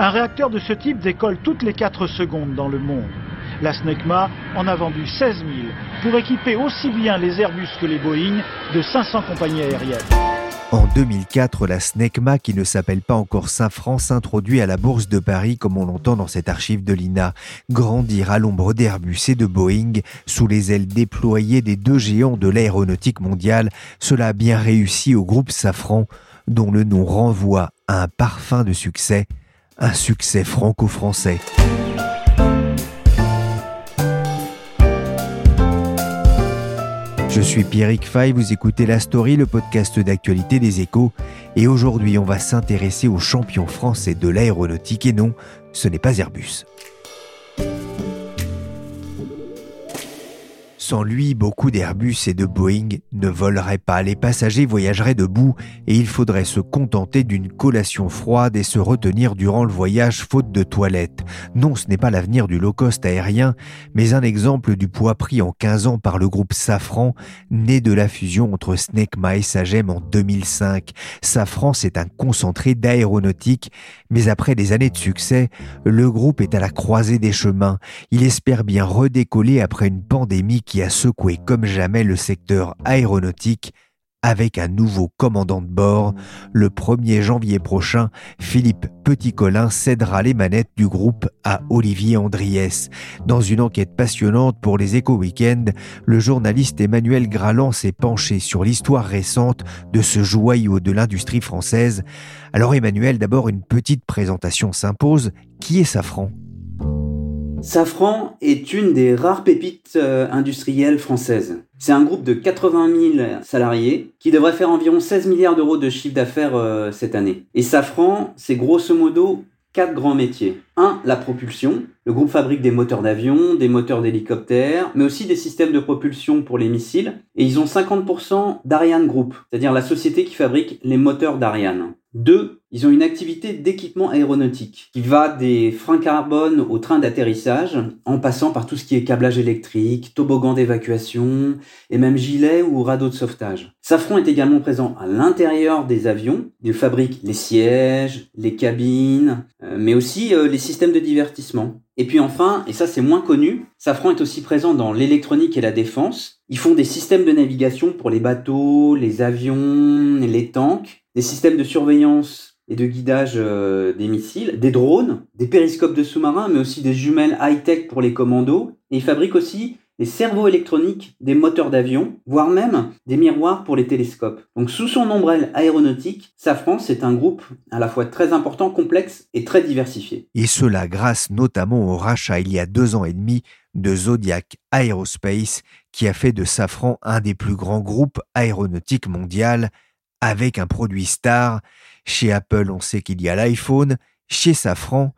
Un réacteur de ce type décolle toutes les 4 secondes dans le monde. La SNECMA en a vendu 16 000 pour équiper aussi bien les Airbus que les Boeing de 500 compagnies aériennes. En 2004, la SNECMA, qui ne s'appelle pas encore Saint-Franc, s'introduit à la Bourse de Paris, comme on l'entend dans cette archive de l'INA. Grandir à l'ombre d'Airbus et de Boeing, sous les ailes déployées des deux géants de l'aéronautique mondiale, cela a bien réussi au groupe Safran, dont le nom renvoie à un parfum de succès, un succès franco-français. Je suis Pierrick Fay, vous écoutez La Story, le podcast d'actualité des échos, et aujourd'hui on va s'intéresser aux champions français de l'aéronautique, et non, ce n'est pas Airbus. Sans lui, beaucoup d'Airbus et de Boeing ne voleraient pas, les passagers voyageraient debout et il faudrait se contenter d'une collation froide et se retenir durant le voyage faute de toilettes. Non, ce n'est pas l'avenir du low-cost aérien, mais un exemple du poids pris en 15 ans par le groupe Safran, né de la fusion entre Snecma et Sagem en 2005. Safran, c'est un concentré d'aéronautique, mais après des années de succès, le groupe est à la croisée des chemins. Il espère bien redécoller après une pandémie qui a secoué comme jamais le secteur aéronautique avec un nouveau commandant de bord. Le 1er janvier prochain, Philippe Petit-Colin cédera les manettes du groupe à Olivier Andriès. Dans une enquête passionnante pour les Éco Weekends, le journaliste Emmanuel Graland s'est penché sur l'histoire récente de ce joyau de l'industrie française. Alors Emmanuel, d'abord une petite présentation s'impose. Qui est Safran? Safran est une des rares pépites euh, industrielles françaises. C'est un groupe de 80 000 salariés qui devrait faire environ 16 milliards d'euros de chiffre d'affaires euh, cette année. Et Safran, c'est grosso modo quatre grands métiers. Un, la propulsion. Le groupe fabrique des moteurs d'avion, des moteurs d'hélicoptères, mais aussi des systèmes de propulsion pour les missiles. Et ils ont 50% d'Ariane Group, c'est-à-dire la société qui fabrique les moteurs d'Ariane. Deux, ils ont une activité d'équipement aéronautique qui va des freins carbone aux trains d'atterrissage en passant par tout ce qui est câblage électrique, toboggan d'évacuation et même gilet ou radeau de sauvetage. Safran est également présent à l'intérieur des avions. Il fabrique les sièges, les cabines, euh, mais aussi euh, les systèmes de divertissement. Et puis enfin, et ça c'est moins connu, Safran est aussi présent dans l'électronique et la défense. Ils font des systèmes de navigation pour les bateaux, les avions, les tanks des systèmes de surveillance et de guidage euh, des missiles, des drones, des périscopes de sous-marins, mais aussi des jumelles high-tech pour les commandos. Et ils fabriquent aussi les cerveaux électroniques des moteurs d'avion, voire même des miroirs pour les télescopes. Donc sous son ombrelle aéronautique, Safran, c'est un groupe à la fois très important, complexe et très diversifié. Et cela grâce notamment au rachat il y a deux ans et demi de Zodiac Aerospace, qui a fait de Safran un des plus grands groupes aéronautiques mondiaux avec un produit star. Chez Apple, on sait qu'il y a l'iPhone. Chez Safran,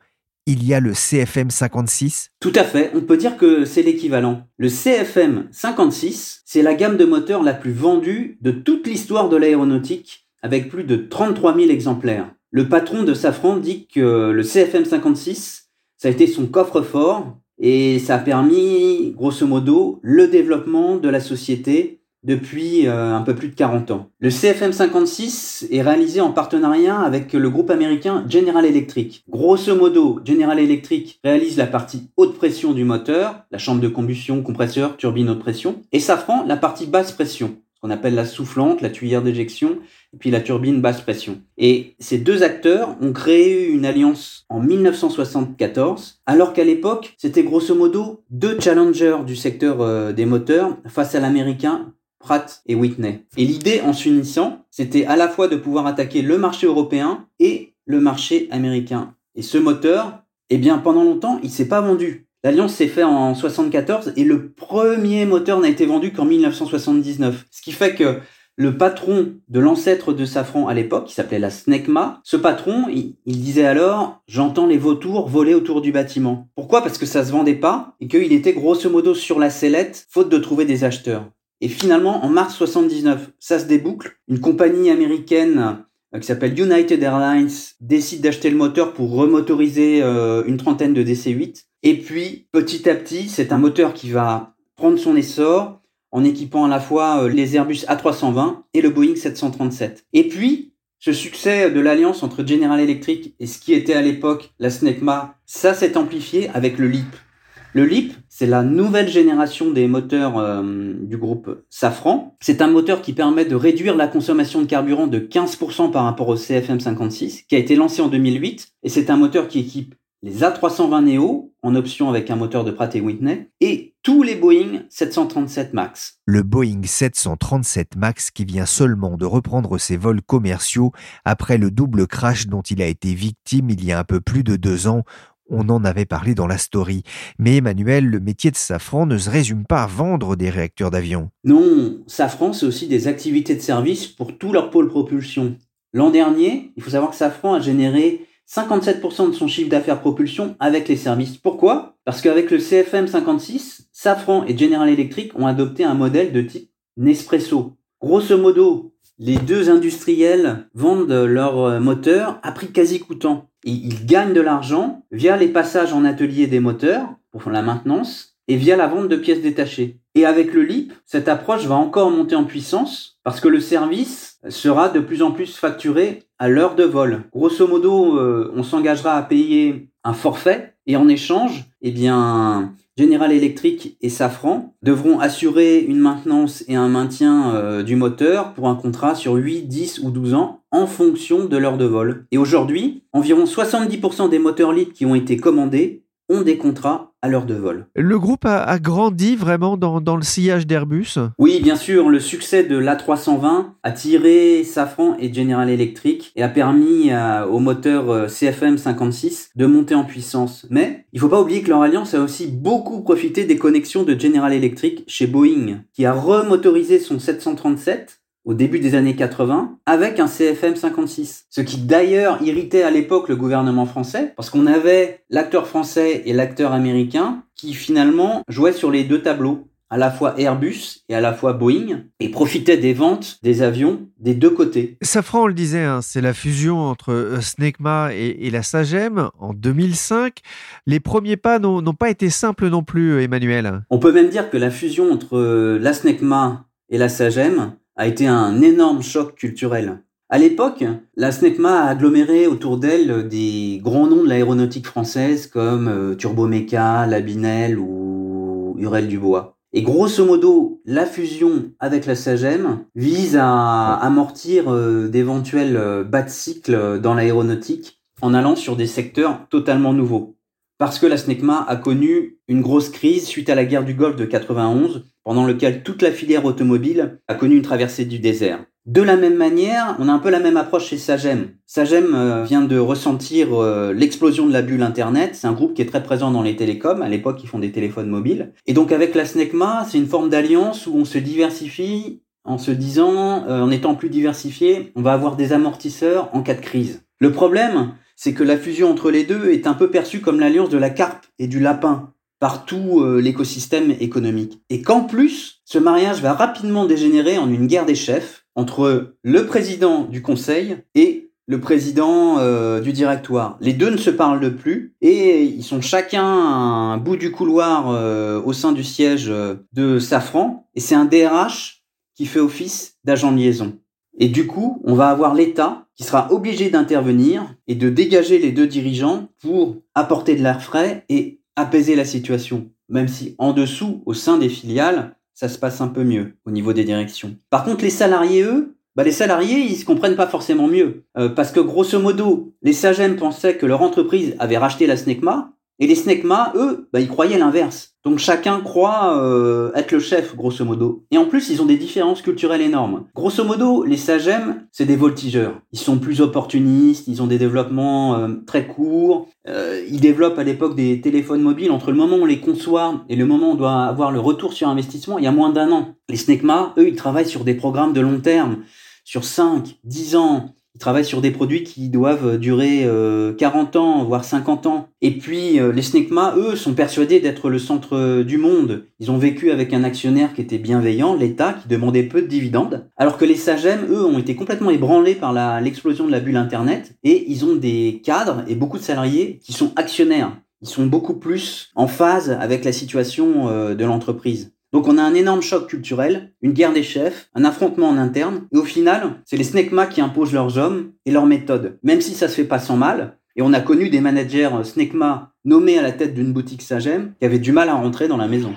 il y a le CFM 56 Tout à fait, on peut dire que c'est l'équivalent. Le CFM 56, c'est la gamme de moteurs la plus vendue de toute l'histoire de l'aéronautique, avec plus de 33 000 exemplaires. Le patron de Safran dit que le CFM 56, ça a été son coffre-fort, et ça a permis, grosso modo, le développement de la société depuis euh, un peu plus de 40 ans. Le CFM 56 est réalisé en partenariat avec le groupe américain General Electric. Grosso modo, General Electric réalise la partie haute pression du moteur, la chambre de combustion, compresseur, turbine haute pression, et Safran la partie basse pression, ce qu'on appelle la soufflante, la tuyère d'éjection, et puis la turbine basse pression. Et ces deux acteurs ont créé une alliance en 1974, alors qu'à l'époque, c'était grosso modo deux challengers du secteur euh, des moteurs face à l'américain Pratt et Whitney. Et l'idée en s'unissant, c'était à la fois de pouvoir attaquer le marché européen et le marché américain. Et ce moteur, eh bien pendant longtemps, il s'est pas vendu. L'alliance s'est faite en 74 et le premier moteur n'a été vendu qu'en 1979. Ce qui fait que le patron de l'ancêtre de Safran à l'époque, qui s'appelait la SNECMA, ce patron, il, disait alors J'entends les vautours voler autour du bâtiment. Pourquoi? Parce que ça se vendait pas et qu'il était grosso modo sur la sellette, faute de trouver des acheteurs. Et finalement, en mars 79, ça se déboucle. Une compagnie américaine euh, qui s'appelle United Airlines décide d'acheter le moteur pour remotoriser euh, une trentaine de DC-8. Et puis, petit à petit, c'est un moteur qui va prendre son essor en équipant à la fois euh, les Airbus A320 et le Boeing 737. Et puis, ce succès de l'alliance entre General Electric et ce qui était à l'époque la SNECMA, ça s'est amplifié avec le LEAP. Le LEAP, c'est la nouvelle génération des moteurs euh, du groupe Safran. C'est un moteur qui permet de réduire la consommation de carburant de 15% par rapport au CFM56, qui a été lancé en 2008. Et c'est un moteur qui équipe les A320 Neo en option avec un moteur de Pratt Whitney et tous les Boeing 737 MAX. Le Boeing 737 MAX qui vient seulement de reprendre ses vols commerciaux après le double crash dont il a été victime il y a un peu plus de deux ans. On en avait parlé dans la story. Mais Emmanuel, le métier de Safran ne se résume pas à vendre des réacteurs d'avion. Non, Safran, c'est aussi des activités de service pour tout leur pôle propulsion. L'an dernier, il faut savoir que Safran a généré 57% de son chiffre d'affaires propulsion avec les services. Pourquoi? Parce qu'avec le CFM 56, Safran et General Electric ont adopté un modèle de type Nespresso. Grosso modo, les deux industriels vendent leurs moteurs à prix quasi coûtant. Et ils gagnent de l'argent via les passages en atelier des moteurs pour la maintenance et via la vente de pièces détachées. Et avec le LIP, cette approche va encore monter en puissance parce que le service sera de plus en plus facturé à l'heure de vol. Grosso modo, euh, on s'engagera à payer un forfait et en échange, eh bien, General Electric et Safran devront assurer une maintenance et un maintien euh, du moteur pour un contrat sur 8, 10 ou 12 ans en fonction de l'heure de vol. Et aujourd'hui, environ 70% des moteurs LIP qui ont été commandés ont des contrats à l'heure de vol. Le groupe a, grandi vraiment dans, le sillage d'Airbus? Oui, bien sûr. Le succès de l'A320 a tiré Safran et General Electric et a permis au moteur euh, CFM 56 de monter en puissance. Mais il ne faut pas oublier que leur alliance a aussi beaucoup profité des connexions de General Electric chez Boeing, qui a remotorisé son 737 au début des années 80 avec un CFM 56. Ce qui d'ailleurs irritait à l'époque le gouvernement français parce qu'on avait l'acteur français et l'acteur américain qui finalement jouaient sur les deux tableaux à la fois Airbus et à la fois Boeing, et profitaient des ventes des avions des deux côtés. Safran, on le disait, hein, c'est la fusion entre euh, Snecma et, la Sagem en 2005. Les premiers pas n'ont pas été simples non plus, Emmanuel. On peut même dire que la fusion entre euh, la Snecma et la Sagem a été un énorme choc culturel. À l'époque, la SNECMA a aggloméré autour d'elle des grands noms de l'aéronautique française comme euh, Turbomeca, Labinel ou Hurel Dubois. Et grosso modo, la fusion avec la SAGEM vise à amortir euh, d'éventuels euh, bas de cycle dans l'aéronautique en allant sur des secteurs totalement nouveaux. Parce que la SNECMA a connu une grosse crise suite à la guerre du Golfe de 91 pendant lequel toute la filière automobile a connu une traversée du désert. De la même manière, on a un peu la même approche chez Sagem. Sagem euh, vient de ressentir euh, l'explosion de la bulle Internet. C'est un groupe qui est très présent dans les télécoms. À l'époque, ils font des téléphones mobiles. Et donc avec la SNECMA, c'est une forme d'alliance où on se diversifie en se disant, euh, en étant plus diversifié, on va avoir des amortisseurs en cas de crise. Le problème, c'est que la fusion entre les deux est un peu perçue comme l'alliance de la carpe et du lapin par tout euh, l'écosystème économique. Et qu'en plus, ce mariage va rapidement dégénérer en une guerre des chefs entre le président du conseil et le président euh, du directoire. Les deux ne se parlent plus et ils sont chacun à un bout du couloir euh, au sein du siège de Safran et c'est un DRH qui fait office d'agent de liaison. Et du coup, on va avoir l'État qui sera obligé d'intervenir et de dégager les deux dirigeants pour apporter de l'air frais et apaiser la situation, même si en dessous, au sein des filiales, ça se passe un peu mieux au niveau des directions. Par contre, les salariés, eux, bah les salariés, ils se comprennent pas forcément mieux. Euh, parce que grosso modo, les SAGEM pensaient que leur entreprise avait racheté la SNECMA, Et les Snecma, eux, bah, ils croyaient l'inverse. Donc chacun croit euh, être le chef, grosso modo. Et en plus, ils ont des différences culturelles énormes. Grosso modo, les Sagem, c'est des voltigeurs. Ils sont plus opportunistes, ils ont des développements euh, très courts. Euh, ils développent à l'époque des téléphones mobiles. Entre le moment où on les conçoit et le moment où on doit avoir le retour sur investissement, il y a moins d'un an. Les Snecma, eux, ils travaillent sur des programmes de long terme, sur 5, 10 ans. Ils travaillent sur des produits qui doivent durer 40 ans, voire 50 ans. Et puis euh, les SNECMA, eux, sont persuadés d'être le centre du monde. Ils ont vécu avec un actionnaire qui était bienveillant, l'État, qui demandait peu de dividendes. Alors que les SAGEM, eux, ont été complètement ébranlés par l'explosion de la bulle Internet. Et ils ont des cadres et beaucoup de salariés qui sont actionnaires. Ils sont beaucoup plus en phase avec la situation euh, de l'entreprise. Donc on a un énorme choc culturel, une guerre des chefs, un affrontement en interne, et au final, c'est les SNECMA qui imposent leurs hommes et leurs méthodes. Même si ça se fait pas sans mal, et on a connu des managers SNECMA nommés à la tête d'une boutique Sagem qui avaient du mal à rentrer dans la maison.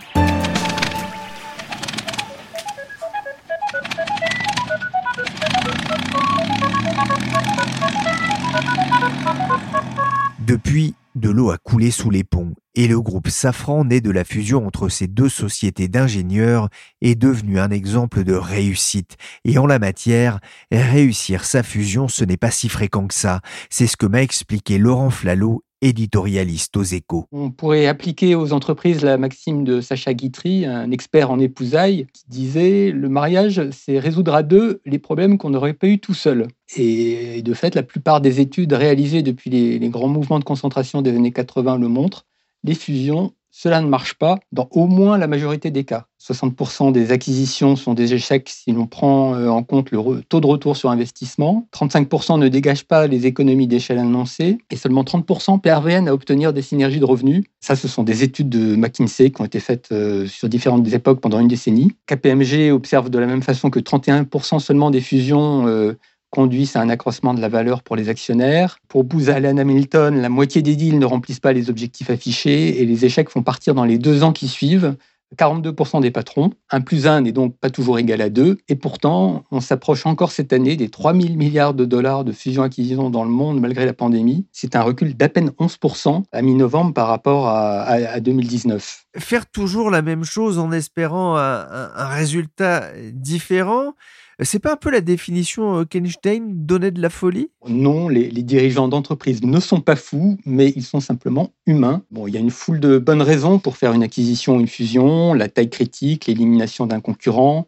Depuis, de l'eau a coulé sous les ponts et le groupe Safran, né de la fusion entre ces deux sociétés d'ingénieurs, est devenu un exemple de réussite. Et en la matière, réussir sa fusion, ce n'est pas si fréquent que ça. C'est ce que m'a expliqué Laurent Flalot, éditorialiste aux échos. On pourrait appliquer aux entreprises la maxime de Sacha Guitry, un expert en épousailles, qui disait le mariage, c'est résoudre à deux les problèmes qu'on n'aurait pas eu tout seul. Et de fait, la plupart des études réalisées depuis les, grands mouvements de concentration des années 80 le montrent les fusions, cela ne marche pas dans au moins la majorité des cas. 60% des acquisitions sont des échecs si l'on prend euh, en compte le taux de retour sur investissement. 35% ne dégagent pas les économies d'échelle annoncées et seulement 30% parviennent à obtenir des synergies de revenus. Ça, ce sont des études de McKinsey qui ont été faites euh, sur différentes époques pendant une décennie. KPMG observe de la même façon que 31% seulement des fusions euh, conduisent à un accroissement de la valeur pour les actionnaires. Pour Booz Allen Hamilton, la moitié des deals ne remplissent pas les objectifs affichés et les échecs font partir dans les deux ans qui suivent. 42% des patrons. 1 plus 1 n'est donc pas toujours égal à 2. Et pourtant, on s'approche encore cette année des 3 000 milliards de dollars de fusion-acquisition dans le monde malgré la pandémie. C'est un recul d'à peine 11% à mi-novembre par rapport à, 2019. Faire toujours la même chose en espérant un résultat différent, c'est pas un peu la définition euh, qu'Einstein donnait de la folie? Non, les, dirigeants d'entreprise ne sont pas fous, mais ils sont simplement humains. Bon, il y a une foule de bonnes raisons pour faire une acquisition ou une fusion, la taille critique, l'élimination d'un concurrent,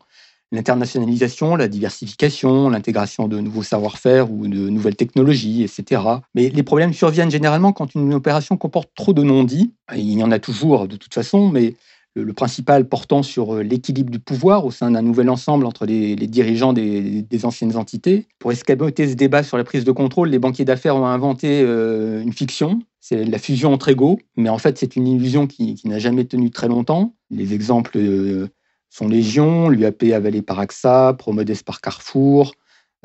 l'internationalisation, la diversification, l'intégration de nouveaux savoir-faire ou de nouvelles technologies, etc. Mais les problèmes surviennent généralement quand une opération comporte trop de non-dits. Il y en a toujours de toute façon, mais le, principal portant sur euh, l'équilibre du pouvoir au sein d'un nouvel ensemble entre les, dirigeants des, anciennes entités. Pour escamoter ce débat sur la prise de contrôle, les banquiers d'affaires ont inventé euh, une fiction. C'est la fusion entre égaux, mais en fait c'est une illusion qui, n'a jamais tenu très longtemps. Les exemples euh, sont légion, l'UAP avalé par AXA, Promodes par Carrefour,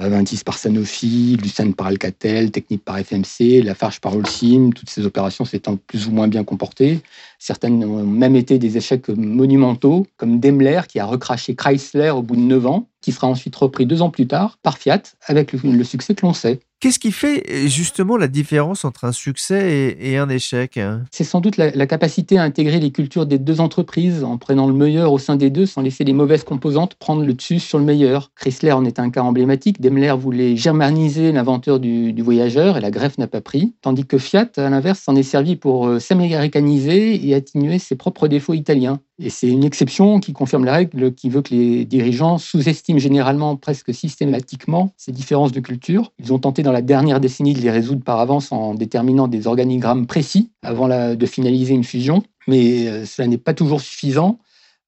Aventis par Sanofi, Lucent par Alcatel, Technip par FMC, Lafarge par Holcim, toutes ces opérations s'étant plus ou moins bien comportées. Certaines ont même été des échecs monumentaux, comme Daimler qui a recraché Chrysler au bout de 9 ans, qui sera ensuite repris deux ans plus tard par Fiat avec le, succès que l'on sait. Qu'est-ce qui fait justement la différence entre un succès et, un échec hein? C'est sans doute la, capacité à intégrer les cultures des deux entreprises en prenant le meilleur au sein des deux sans laisser les mauvaises composantes prendre le dessus sur le meilleur. Chrysler en est un cas emblématique. Daimler voulait germaniser l'inventeur du, voyageur et la greffe n'a pas pris. Tandis que Fiat, à l'inverse, s'en est servi pour euh, s'américaniser et atténuer ses propres défauts italiens. Et c'est une exception qui confirme la règle qui veut que les dirigeants sous-estiment généralement, presque systématiquement, ces différences de culture. Ils ont tenté dans la dernière décennie de les résoudre par avance en déterminant des organigrammes précis avant de finaliser une fusion, mais euh, cela n'est pas toujours suffisant.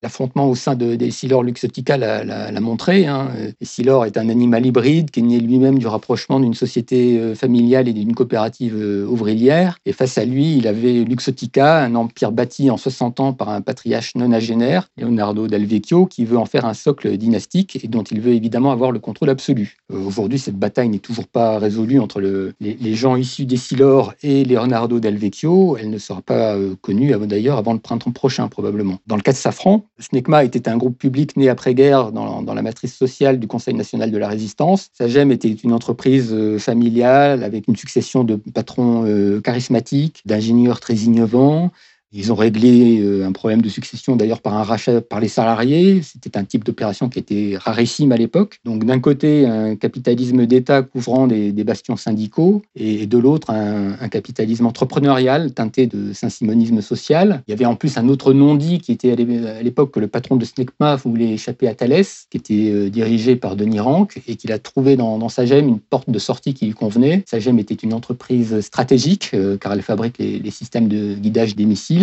L'affrontement au sein de, d'Essilor Luxotica l'a, montré. Hein. Essilor est un animal hybride qui est né lui-même du rapprochement d'une société euh, familiale et d'une coopérative euh, ouvrière. Et face à lui, il avait Luxotica, un empire bâti en 60 ans par un patriarche nonagénaire, Leonardo Del Vecchio, qui veut en faire un socle dynastique et dont il veut évidemment avoir le contrôle absolu. Euh, aujourd'hui, cette bataille n'est toujours pas résolue entre le, les, gens issus d'Essilor et Leonardo Del Vecchio. Elle ne sera pas connue d'ailleurs avant le printemps prochain, probablement. Dans le cas de Safran, SNECMA était un groupe public né après-guerre dans, la matrice sociale du Conseil national de la résistance. Sagem était une entreprise familiale avec une succession de patrons charismatiques, d'ingénieurs très innovants, ils ont réglé euh, un problème de succession d'ailleurs par un rachat par les salariés. C'était un type d'opération qui était rarissime à l'époque. Donc d'un côté, un capitalisme d'État couvrant des, bastions syndicaux et de l'autre, un, capitalisme entrepreneurial teinté de saint-simonisme social. Il y avait en plus un autre non-dit qui était à l'époque que le patron de SNECMA voulait échapper à Thalès, qui était euh, dirigé par Denis Rank et qu'il a trouvé dans, dans Sagem une porte de sortie qui lui convenait. Sagem était une entreprise stratégique euh, car elle fabrique les, les systèmes de guidage des missiles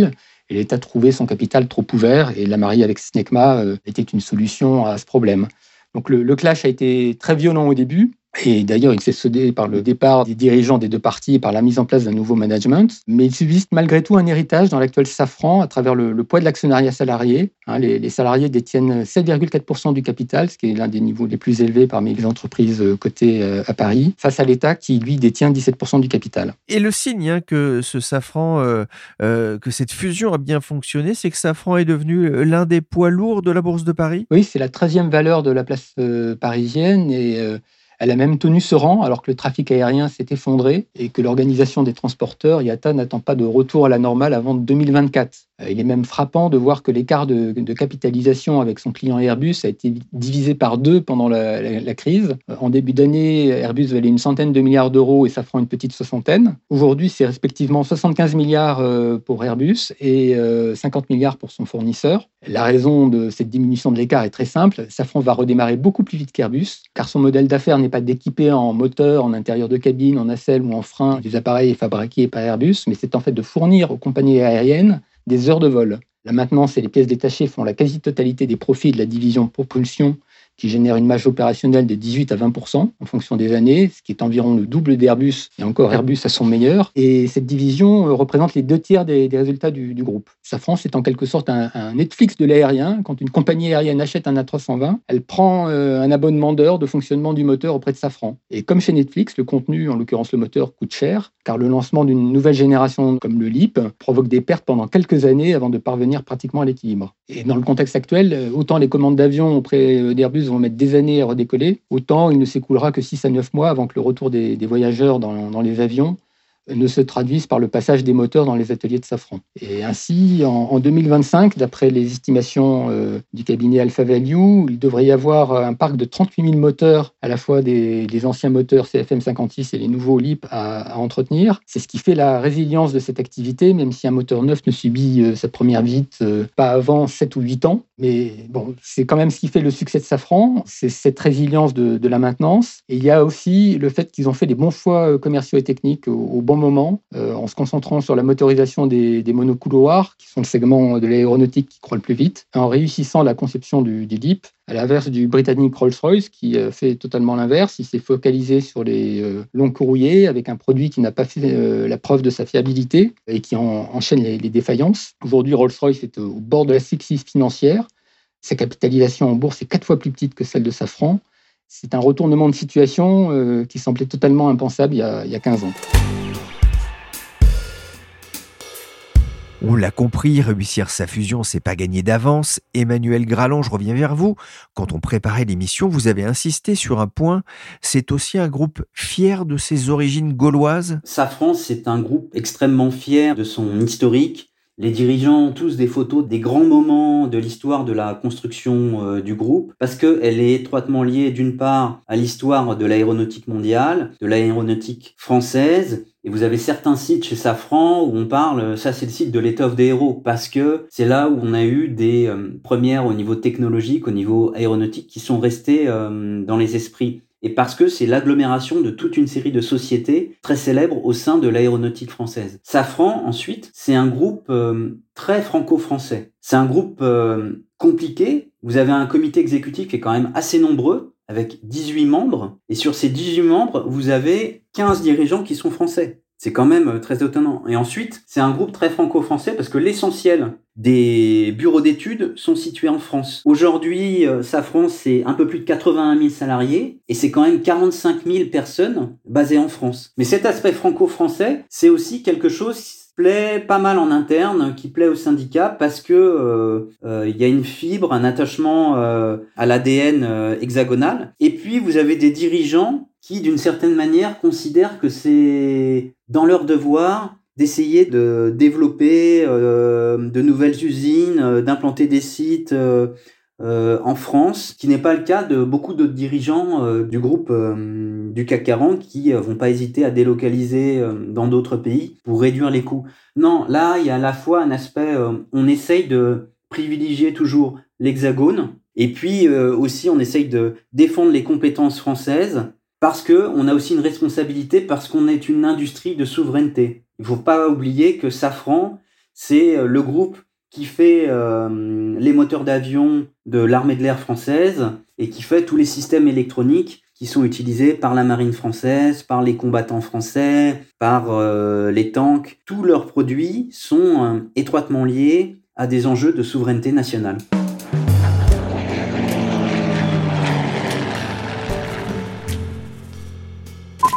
et l'État trouvait son capital trop ouvert et la mariée avec SNECMA euh, était une solution à ce problème. Donc le, clash a été très violent au début, et d'ailleurs, il s'est soudé par le départ des dirigeants des deux parties et par la mise en place d'un nouveau management. Mais il subsiste malgré tout un héritage dans l'actuel Safran à travers le, poids de l'actionnariat salarié. Hein, les, salariés détiennent 7,4% du capital, ce qui est l'un des niveaux les plus élevés parmi les entreprises euh, cotées euh, à Paris, face à l'État qui, lui, détient 17% du capital. Et le signe hein, que ce Safran, euh, que cette fusion a bien fonctionné, c'est que Safran est devenu l'un des poids lourds de la Bourse de Paris? Oui, c'est la 13e valeur de la place parisienne et elle a même tenu ce rang alors que le trafic aérien s'est effondré et que l'organisation des transporteurs, IATA, n'attend pas de retour à la normale avant 2024. Euh, il est même frappant de voir que l'écart de, capitalisation avec son client Airbus a été divisé par deux pendant la, crise. Euh, en début d'année, Airbus valait une centaine de milliards d'euros et Safran une petite soixantaine. Aujourd'hui, c'est respectivement 75 milliards euh, pour Airbus et 50 milliards pour son fournisseur. La raison de cette diminution de l'écart est très simple. Safran va redémarrer beaucoup plus vite qu'Airbus, car son modèle d'affaires n'est pas d'équiper en moteur, en intérieur de cabine, en nacelle ou en frein des appareils fabriqués par Airbus, mais c'est en fait de fournir aux compagnies aériennes des heures de vol. La maintenance et les pièces détachées font la quasi-totalité des profits de la division propulsion qui génère une marge opérationnelle de 18 à 20 en fonction des années, ce qui est environ le double d'Airbus, et encore Airbus à son meilleur. Et cette division euh, représente les deux tiers des, résultats du, groupe. Safran, c'est en quelque sorte un, Netflix de l'aérien. Quand une compagnie aérienne achète un A320, elle prend euh, un abonnement d'heures de fonctionnement du moteur auprès de Safran. Et comme chez Netflix, le contenu, en l'occurrence le moteur, coûte cher, car le lancement d'une nouvelle génération comme le LEAP provoque des pertes pendant quelques années avant de parvenir pratiquement à l'équilibre. Et dans le contexte actuel, euh, autant les commandes d'avions auprès d'Airbus vont mettre des années à redécoller, autant il ne s'écoulera que 6 à 9 mois avant que le retour des, voyageurs dans, les avions ne se traduisent par le passage des moteurs dans les ateliers de Safran. Et ainsi, en, 2025, d'après les estimations euh, du cabinet Alpha Value, il devrait y avoir un parc de 38 000 moteurs, à la fois des, anciens moteurs CFM56 et les nouveaux LIP à, entretenir. C'est ce qui fait la résilience de cette activité, même si un moteur neuf ne subit euh, sa première visite euh, pas avant 7 ou 8 ans. Mais bon, c'est quand même ce qui fait le succès de Safran, c'est cette résilience de, la maintenance. Et il y a aussi le fait qu'ils ont fait des bons choix commerciaux et techniques au, au bon moment, euh, en se concentrant sur la motorisation des, monocouloirs, qui sont le segment de l'aéronautique qui croît le plus vite, en réussissant la conception du, du DIP, à l'inverse du britannique Rolls-Royce, qui euh, fait totalement l'inverse. Il s'est focalisé sur les euh, longs courriers avec un produit qui n'a pas fait la preuve de sa fiabilité et qui enchaîne les, défaillances. Aujourd'hui, Rolls-Royce est au bord de la succise financière. Sa capitalisation en bourse est quatre fois plus petite que celle de Safran. C'est un retournement de situation qui semblait totalement impensable il y a, il y a 15 ans. On l'a compris, réussir sa fusion, c'est pas gagner d'avance. Emmanuel Graland, je reviens vers vous. Quand on préparait l'émission, vous avez insisté sur un point. C'est aussi un groupe fier de ses origines gauloises. Safran, c'est un groupe extrêmement fier de son historique, les dirigeants ont tous des photos des grands moments de l'histoire de la construction euh, du groupe, parce qu'elle est étroitement liée d'une part à l'histoire de l'aéronautique mondiale, de l'aéronautique française, et vous avez certains sites chez Safran où on parle, ça c'est le site de l'étoffe des héros, parce que c'est là où on a eu des euh, premières au niveau technologique, au niveau aéronautique, qui sont restées euh, dans les esprits et parce que c'est l'agglomération de toute une série de sociétés très célèbres au sein de l'aéronautique française. Safran, ensuite, c'est un groupe euh, très franco-français. C'est un groupe compliqué. Vous avez un comité exécutif qui est quand même assez nombreux, avec 18 membres, et sur ces 18 membres, vous avez 15 dirigeants qui sont français. C'est quand même euh, très étonnant. Et ensuite, c'est un groupe très franco-français parce que l'essentiel des bureaux d'études sont situés en France. Aujourd'hui, euh, Safran, c'est un peu plus de 81 000 salariés et c'est quand même 45 000 personnes basées en France. Mais cet aspect franco-français, c'est aussi quelque chose plaît pas mal en interne, qui plaît au syndicat parce que il y a une fibre, un attachement à l'ADN hexagonal. Et puis vous avez des dirigeants qui, d'une certaine manière, considèrent que c'est dans leur devoir d'essayer de développer de nouvelles usines, d'implanter des sites euh, en France, qui n'est pas le cas de beaucoup d'autres dirigeants euh, du groupe euh, du CAC 40 qui vont pas hésiter à délocaliser dans d'autres pays pour réduire les coûts. Non, là, il y a à la fois un aspect, on essaye de privilégier toujours l'hexagone, et puis aussi on essaye de défendre les compétences françaises parce que on a aussi une responsabilité parce qu'on est une industrie de souveraineté. Il faut pas oublier que Safran, c'est le groupe qui fait euh, les moteurs d'avion de l'armée de l'air française et qui fait tous les systèmes électroniques qui sont utilisés par la marine française, par les combattants français, par euh, les tanks. Tous leurs produits sont euh, étroitement liés à des enjeux de souveraineté nationale.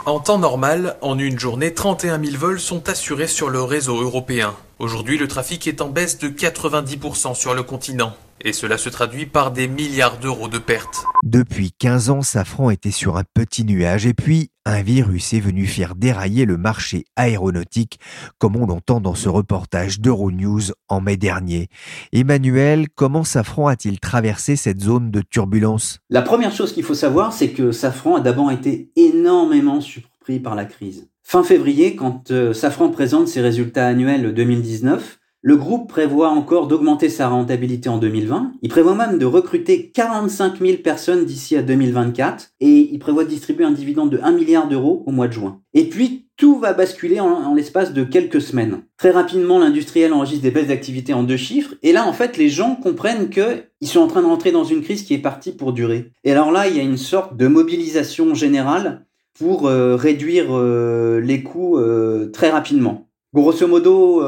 En temps normal, en une journée, 31 000 vols sont assurés sur le réseau européen. Aujourd'hui, le trafic est en baisse de 90% sur le continent. Et cela se traduit par des milliards d'euros de pertes. Depuis 15 ans, Safran était sur un petit nuage et puis un virus est venu faire dérailler le marché aéronautique, comme on l'entend dans ce reportage d'Euronews en mai dernier. Emmanuel, comment Safran a-t-il traversé cette zone de turbulence? La première chose qu'il faut savoir, c'est que Safran a d'abord été énormément surpris par la crise. Fin février, quand euh, Safran présente ses résultats annuels 2019, le groupe prévoit encore d'augmenter sa rentabilité en 2020. Il prévoit même de recruter 45 000 personnes d'ici à 2024 et il prévoit de distribuer un dividende de 1 milliard d'euros au mois de juin. Et puis, tout va basculer en, l'espace de quelques semaines. Très rapidement, l'industriel enregistre des baisses d'activité en deux chiffres. Et là, en fait, les gens comprennent qu'ils sont en train de rentrer dans une crise qui est partie pour durer. Et alors là, il y a une sorte de mobilisation générale pour euh, réduire euh, les coûts euh, très rapidement. Grosso modo,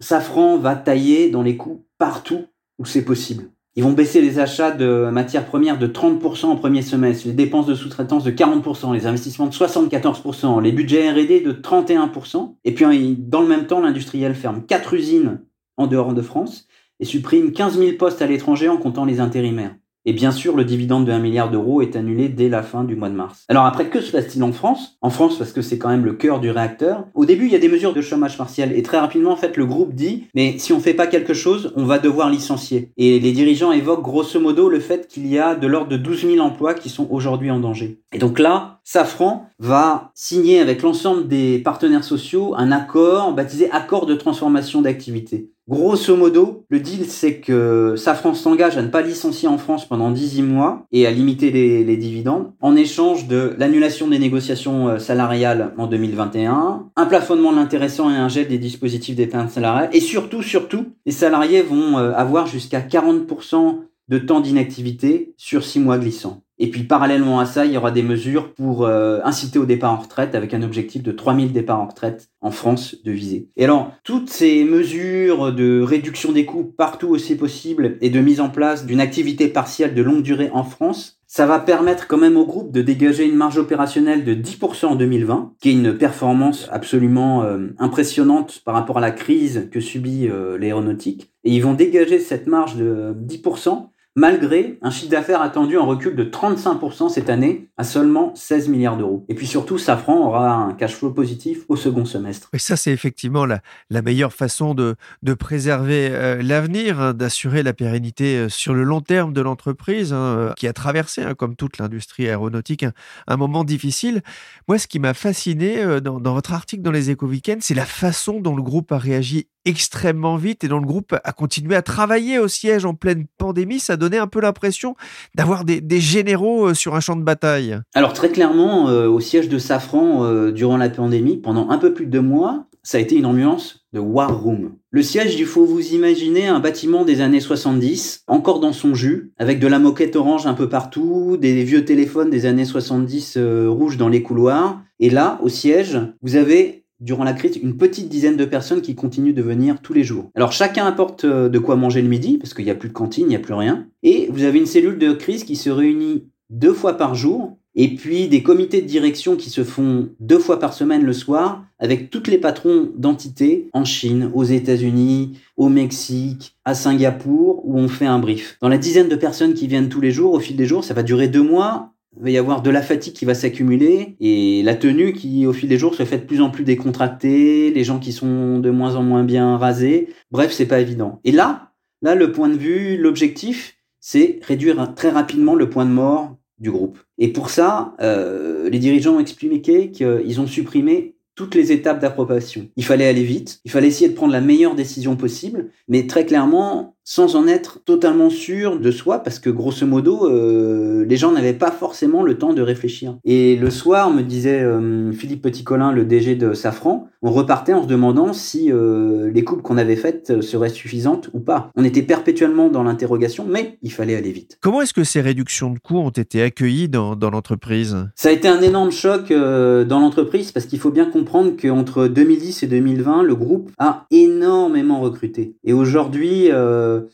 Safran va tailler dans les coûts partout où c'est possible. Ils vont baisser les achats de matières premières de 30% en premier semestre, les dépenses de sous-traitance de 40%, les investissements de 74%, les budgets R&D de 31%. Et puis dans le même temps, l'industriel ferme 4 usines en dehors de France et supprime 15 000 postes à l'étranger en comptant les intérimaires. Et bien sûr, le dividende de 1 milliard d'euros est annulé dès la fin du mois de mars. Alors après, que se passe-t-il en France? En France, parce que c'est quand même le cœur du réacteur. Au début, il y a des mesures de chômage partiel. Et très rapidement, en fait, le groupe dit, mais si on fait pas quelque chose, on va devoir licencier. Et les dirigeants évoquent grosso modo le fait qu'il y a de l'ordre de 12 000 emplois qui sont aujourd'hui en danger. Et donc là, Safran va signer avec l'ensemble des partenaires sociaux un accord baptisé accord de transformation d'activité. Grosso modo, le deal, c'est que Safran s'engage à ne pas licencier en France pendant 18 mois et à limiter les, dividendes en échange de l'annulation des négociations euh, salariales en 2021, un plafonnement de l'intéressant et un gel des dispositifs d'épargne salariale et surtout, surtout, les salariés vont euh, avoir jusqu'à 40% de temps d'inactivité sur 6 mois glissants. Et puis parallèlement à ça, il y aura des mesures pour euh, inciter au départ en retraite avec un objectif de 3000 départs en retraite en France de viser. Et alors, toutes ces mesures de réduction des coûts partout où c'est possible et de mise en place d'une activité partielle de longue durée en France, ça va permettre quand même au groupe de dégager une marge opérationnelle de 10% en 2020, qui est une performance absolument euh, impressionnante par rapport à la crise que subit euh, l'aéronautique. Et ils vont dégager cette marge de 10% malgré un chiffre d'affaires attendu en recul de 35% cette année à seulement 16 milliards d'euros. Et puis surtout, Safran aura un cash flow positif au second semestre. Et ça, c'est effectivement la, la, meilleure façon de, préserver euh, l'avenir, hein, d'assurer la pérennité euh, sur le long terme de l'entreprise, hein, euh, qui a traversé, hein, comme toute l'industrie aéronautique, un, moment difficile. Moi, ce qui m'a fasciné dans, dans votre article dans les Éco-Weekends, c'est la façon dont le groupe a réagi extrêmement vite et dont le groupe a continué à travailler au siège en pleine pandémie. Ça donnait un peu l'impression d'avoir des, généraux euh, sur un champ de bataille. Alors très clairement, euh, au siège de Safran, euh, durant la pandémie, pendant un peu plus de deux mois, ça a été une ambiance de war room. Le siège, il faut vous imaginer un bâtiment des années 70, encore dans son jus, avec de la moquette orange un peu partout, des vieux téléphones des années 70 rouges dans les couloirs. Et là, au siège, vous avez durant la crise, une petite dizaine de personnes qui continuent de venir tous les jours. Alors chacun apporte euh, de quoi manger le midi, parce qu'il n'y a plus de cantine, il n'y a plus rien. Et vous avez une cellule de crise qui se réunit deux fois par jour et puis des comités de direction qui se font deux fois par semaine le soir avec tous les patrons d'entités en Chine, aux États-Unis, au Mexique, à Singapour, où on fait un brief. Dans la dizaine de personnes qui viennent tous les jours, au fil des jours, ça va durer deux mois. Il va y avoir de la fatigue qui va s'accumuler et la tenue qui, au fil des jours, se fait de plus en plus décontractée, les gens qui sont de moins en moins bien rasés. Bref, c'est pas évident. Et là, là, le point de vue, l'objectif, c'est réduire très rapidement le point de mort du groupe. Et pour ça, euh, les dirigeants ont expliqué qu'ils ont supprimé toutes les étapes d'approbation. Il fallait aller vite, il fallait essayer de prendre la meilleure décision possible, mais très clairement, sans en être totalement sûr de soi, parce que grosso modo, euh, les gens n'avaient pas forcément le temps de réfléchir. Et le soir, me disait euh, Philippe Petit-Colin, le DG de Safran, on repartait en se demandant si euh, les coupes qu'on avait faites seraient suffisantes ou pas. On était perpétuellement dans l'interrogation, mais il fallait aller vite. Comment est-ce que ces réductions de coûts ont été accueillies dans, dans l'entreprise? Ça a été un énorme choc dans l'entreprise, parce qu'il faut bien comprendre qu'entre 2010 et 2020, le groupe a énormément recruté. Et aujourd'hui,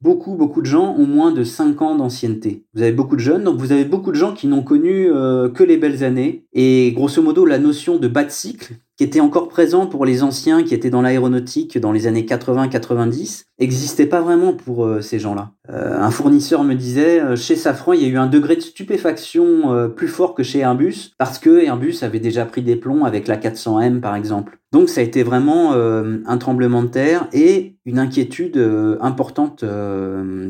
beaucoup, beaucoup de gens ont moins de 5 ans d'ancienneté. Vous avez beaucoup de jeunes, donc vous avez beaucoup de gens qui n'ont connu euh, que les belles années. Et grosso modo, la notion de bas de cycle, qui était encore présent pour les anciens qui étaient dans l'aéronautique dans les années 80-90, n'existait pas vraiment pour euh, ces gens-là. Euh, un fournisseur me disait, euh, chez Safran, il y a eu un degré de stupéfaction plus fort que chez Airbus, parce que Airbus avait déjà pris des plombs avec la 400M, par exemple. Donc ça a été vraiment un tremblement de terre et une inquiétude importante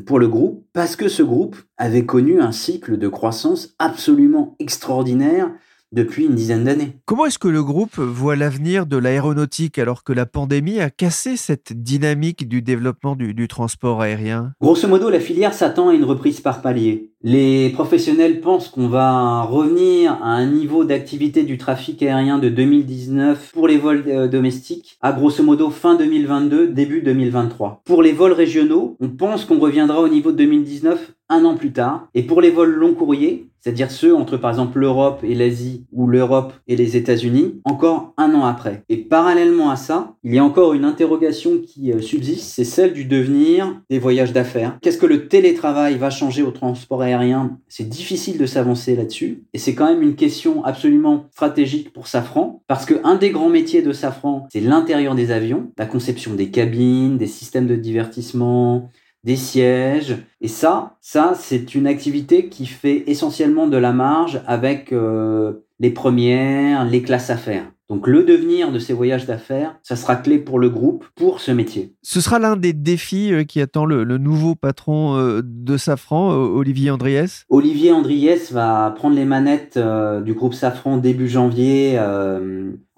pour le groupe, parce que ce groupe avait connu un cycle de croissance absolument extraordinaire depuis une dizaine d'années. Comment est-ce que le groupe voit l'avenir de l'aéronautique alors que la pandémie a cassé cette dynamique du développement du, transport aérien? Grosso modo, la filière s'attend à une reprise par palier. Les professionnels pensent qu'on va revenir à un niveau d'activité du trafic aérien de 2019 pour les vols euh, domestiques à grosso modo fin 2022, début 2023. Pour les vols régionaux, on pense qu'on reviendra au niveau de 2019 un an plus tard. Et pour les vols long courriers, c'est-à-dire ceux entre par exemple l'Europe et l'Asie ou l'Europe et les États-Unis, encore un an après. Et parallèlement à ça, il y a encore une interrogation qui euh, subsiste, c'est celle du devenir des voyages d'affaires. Qu'est-ce que le télétravail va changer au transport aérien? C'est difficile de s'avancer là-dessus. Et c'est quand même une question absolument stratégique pour Safran, parce que un des grands métiers de Safran, c'est l'intérieur des avions, la conception des cabines, des systèmes de divertissement, des sièges. Et ça, ça, c'est une activité qui fait essentiellement de la marge avec euh, les premières, les classes affaires. Donc le devenir de ces voyages d'affaires, ça sera clé pour le groupe, pour ce métier. Ce sera l'un des défis euh, qui attend le, nouveau patron euh, de Safran, Olivier Andriès Olivier Andriès va prendre les manettes du groupe Safran début janvier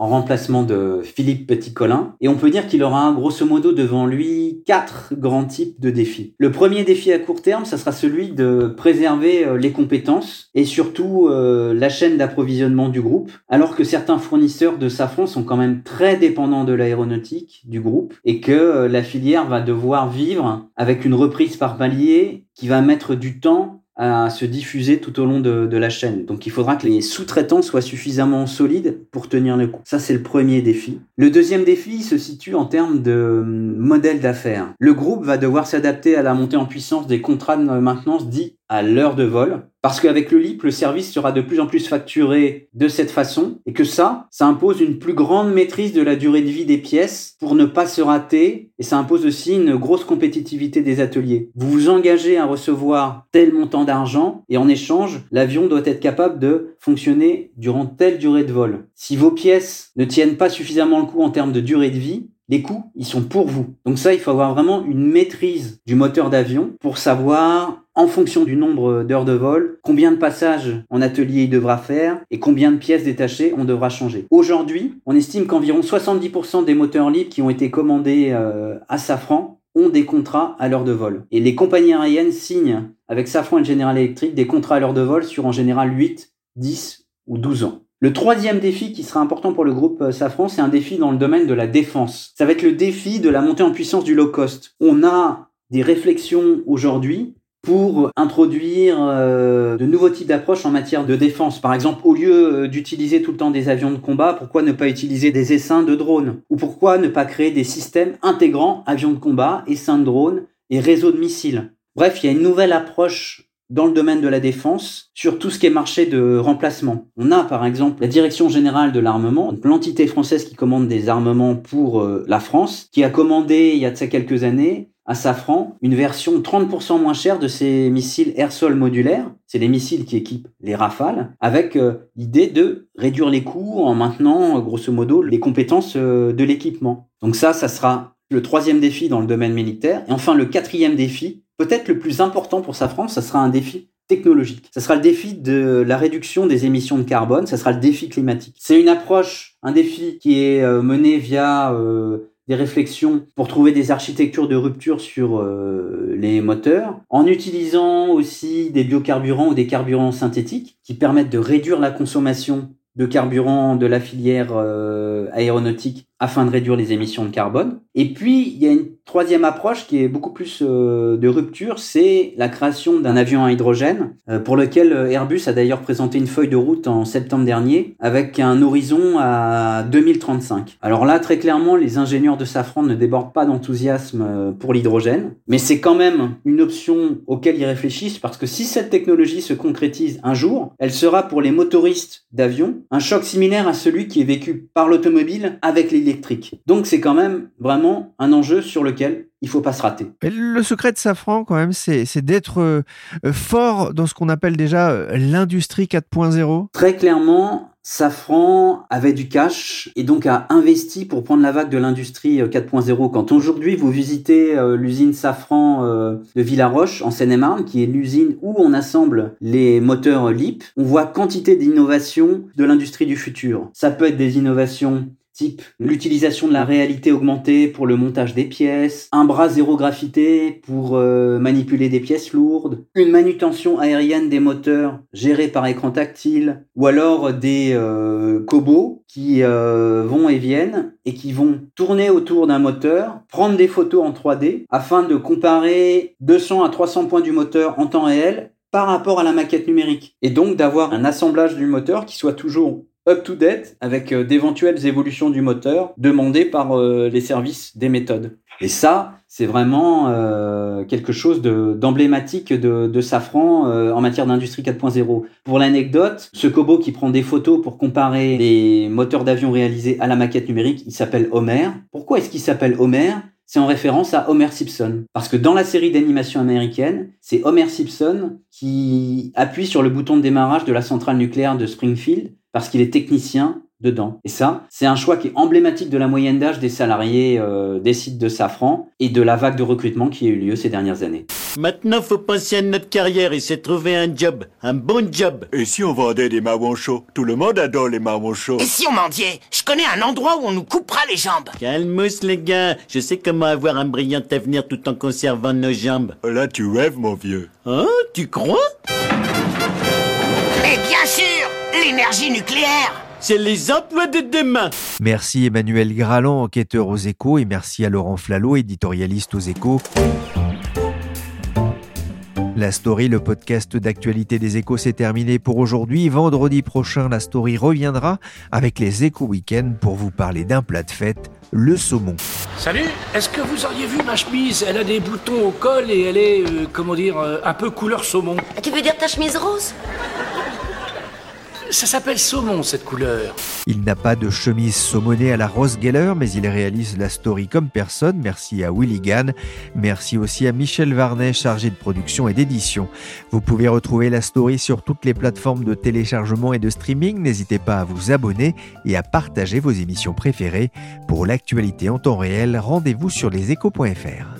en remplacement de Philippe Petit-Colin. Et on peut dire qu'il aura grosso modo devant lui quatre grands types de défis. Le premier défi à court terme, ça sera celui de préserver euh, les compétences et surtout euh, la chaîne d'approvisionnement du groupe, alors que certains fournisseurs de Safran sont quand même très dépendants de l'aéronautique du groupe et que euh, la filière va devoir vivre avec une reprise par palier qui va mettre du temps à se diffuser tout au long de, la chaîne. Donc il faudra que les sous-traitants soient suffisamment solides pour tenir le coup. Ça, c'est le premier défi. Le deuxième défi se situe en termes de hum, modèle d'affaires. Le groupe va devoir s'adapter à la montée en puissance des contrats de maintenance dits à l'heure de vol, parce qu'avec le LIP, le service sera de plus en plus facturé de cette façon, et que ça, ça impose une plus grande maîtrise de la durée de vie des pièces pour ne pas se rater, et ça impose aussi une grosse compétitivité des ateliers. Vous vous engagez à recevoir tel montant d'argent, et en échange, l'avion doit être capable de fonctionner durant telle durée de vol. Si vos pièces ne tiennent pas suffisamment le coup en termes de durée de vie, les coûts, ils sont pour vous. Donc ça, il faut avoir vraiment une maîtrise du moteur d'avion pour savoir, en fonction du nombre d'heures de vol, combien de passages en atelier il devra faire et combien de pièces détachées on devra changer. Aujourd'hui, on estime qu'environ 70% des moteurs libres qui ont été commandés euh, à Safran ont des contrats à l'heure de vol. Et les compagnies aériennes signent avec Safran et General Electric des contrats à l'heure de vol sur en général 8, 10 ou 12 ans. Le troisième défi qui sera important pour le groupe euh, Safran, c'est un défi dans le domaine de la défense. Ça va être le défi de la montée en puissance du low cost. On a des réflexions aujourd'hui pour introduire euh, de nouveaux types d'approches en matière de défense. Par exemple, au lieu euh, d'utiliser tout le temps des avions de combat, pourquoi ne pas utiliser des essaims de drones? Ou pourquoi ne pas créer des systèmes intégrant avions de combat, essaims de drones et réseaux de missiles? Bref, il y a une nouvelle approche dans le domaine de la défense sur tout ce qui est marché de remplacement. On a par exemple la Direction générale de l'armement, l'entité française qui commande des armements pour euh, la France, qui a commandé il y a de ça quelques années à Safran une version 30% moins chère de ces missiles air-sol modulaires. C'est les missiles qui équipent les Rafales, avec euh, l'idée de réduire les coûts en maintenant, grosso modo, les compétences euh, de l'équipement. Donc ça, ça sera le troisième défi dans le domaine militaire. Et enfin, le quatrième défi, peut-être le plus important pour Safran, ça sera un défi technologique. Ça sera le défi de la réduction des émissions de carbone, ça sera le défi climatique. C'est une approche, un défi qui est euh, mené via des réflexions pour trouver des architectures de rupture sur euh, les moteurs, en utilisant aussi des biocarburants ou des carburants synthétiques qui permettent de réduire la consommation de carburant de la filière euh, aéronautique afin de réduire les émissions de carbone. Et puis, il y a une troisième approche qui est beaucoup plus euh, de rupture, c'est la création d'un avion à hydrogène, euh, pour lequel euh, Airbus a d'ailleurs présenté une feuille de route en septembre dernier, avec un horizon à 2035. Alors là, très clairement, les ingénieurs de Safran ne débordent pas d'enthousiasme pour l'hydrogène, mais c'est quand même une option auquel ils réfléchissent, parce que si cette technologie se concrétise un jour, elle sera pour les motoristes d'avions un choc similaire à celui qui est vécu par l'automobile avec les donc c'est quand même vraiment un enjeu sur lequel il faut pas se rater. le secret de Safran, quand même, c'est d'être euh, fort dans ce qu'on appelle déjà euh, l'industrie 4.0. Très clairement, Safran avait du cash et donc a investi pour prendre la vague de l'industrie 4.0. Euh, Quand aujourd'hui vous visitez l'usine Safran de Villaroche en Seine-et-Marne, qui est l'usine où on assemble les moteurs LIP, on voit quantité d'innovations de l'industrie du futur. Ça peut être des innovations l'utilisation de la réalité augmentée pour le montage des pièces, un bras zéro graphité pour euh, manipuler des pièces lourdes, une manutention aérienne des moteurs gérée par écran tactile, ou alors des euh, cobots qui euh, vont et viennent et qui vont tourner autour d'un moteur, prendre des photos en 3D afin de comparer 200 à 300 points du moteur en temps réel par rapport à la maquette numérique. Et donc d'avoir un assemblage du moteur qui soit toujours up-to-date avec euh, d'éventuelles évolutions du moteur demandées par euh, les services des méthodes. Et ça, c'est vraiment euh, quelque chose d'emblématique de, Safran en matière d'industrie 4.0. Pour l'anecdote, ce Kobo qui prend des photos pour comparer les moteurs d'avion réalisés à la maquette numérique, il s'appelle Homer. Pourquoi est-ce qu'il s'appelle Homer? C'est en référence à Homer Simpson. Parce que dans la série d'animation américaine, c'est Homer Simpson qui appuie sur le bouton de démarrage de la centrale nucléaire de Springfield parce qu'il est technicien dedans. Et ça, c'est un choix qui est emblématique de la moyenne d'âge des salariés euh, des sites de Safran et de la vague de recrutement qui a eu lieu ces dernières années. Maintenant, faut penser à notre carrière et se trouver un job, un bon job. Et si on vendait des marrons chauds? Tout le monde adore les marrons chauds. Et si on mendiait Je connais un endroit où on nous coupera les jambes. Calmos les gars, je sais comment avoir un brillant avenir tout en conservant nos jambes. Là, tu rêves, mon vieux. Hein Tu crois? Mais bien sûr L'énergie nucléaire c'est les emplois de demain. Merci Emmanuel Graland, enquêteur aux échos, et merci à Laurent Flalot, éditorialiste aux échos. La story, le podcast d'actualité des échos, s'est terminé pour aujourd'hui. Vendredi prochain, la story reviendra avec les échos week-end pour vous parler d'un plat de fête, le saumon. Salut, est-ce que vous auriez vu ma chemise? Elle a des boutons au col et elle est, euh, comment dire, euh, un peu couleur saumon. Tu veux dire ta chemise rose? Ça s'appelle saumon, cette couleur. Il n'a pas de chemise saumonée à la Rose Geller, mais il réalise la story comme personne. Merci à Willy Gann. Merci aussi à Michel Varnet, chargé de production et d'édition. Vous pouvez retrouver la story sur toutes les plateformes de téléchargement et de streaming. N'hésitez pas à vous abonner et à partager vos émissions préférées. Pour l'actualité en temps réel, rendez-vous sur leséchos.fr.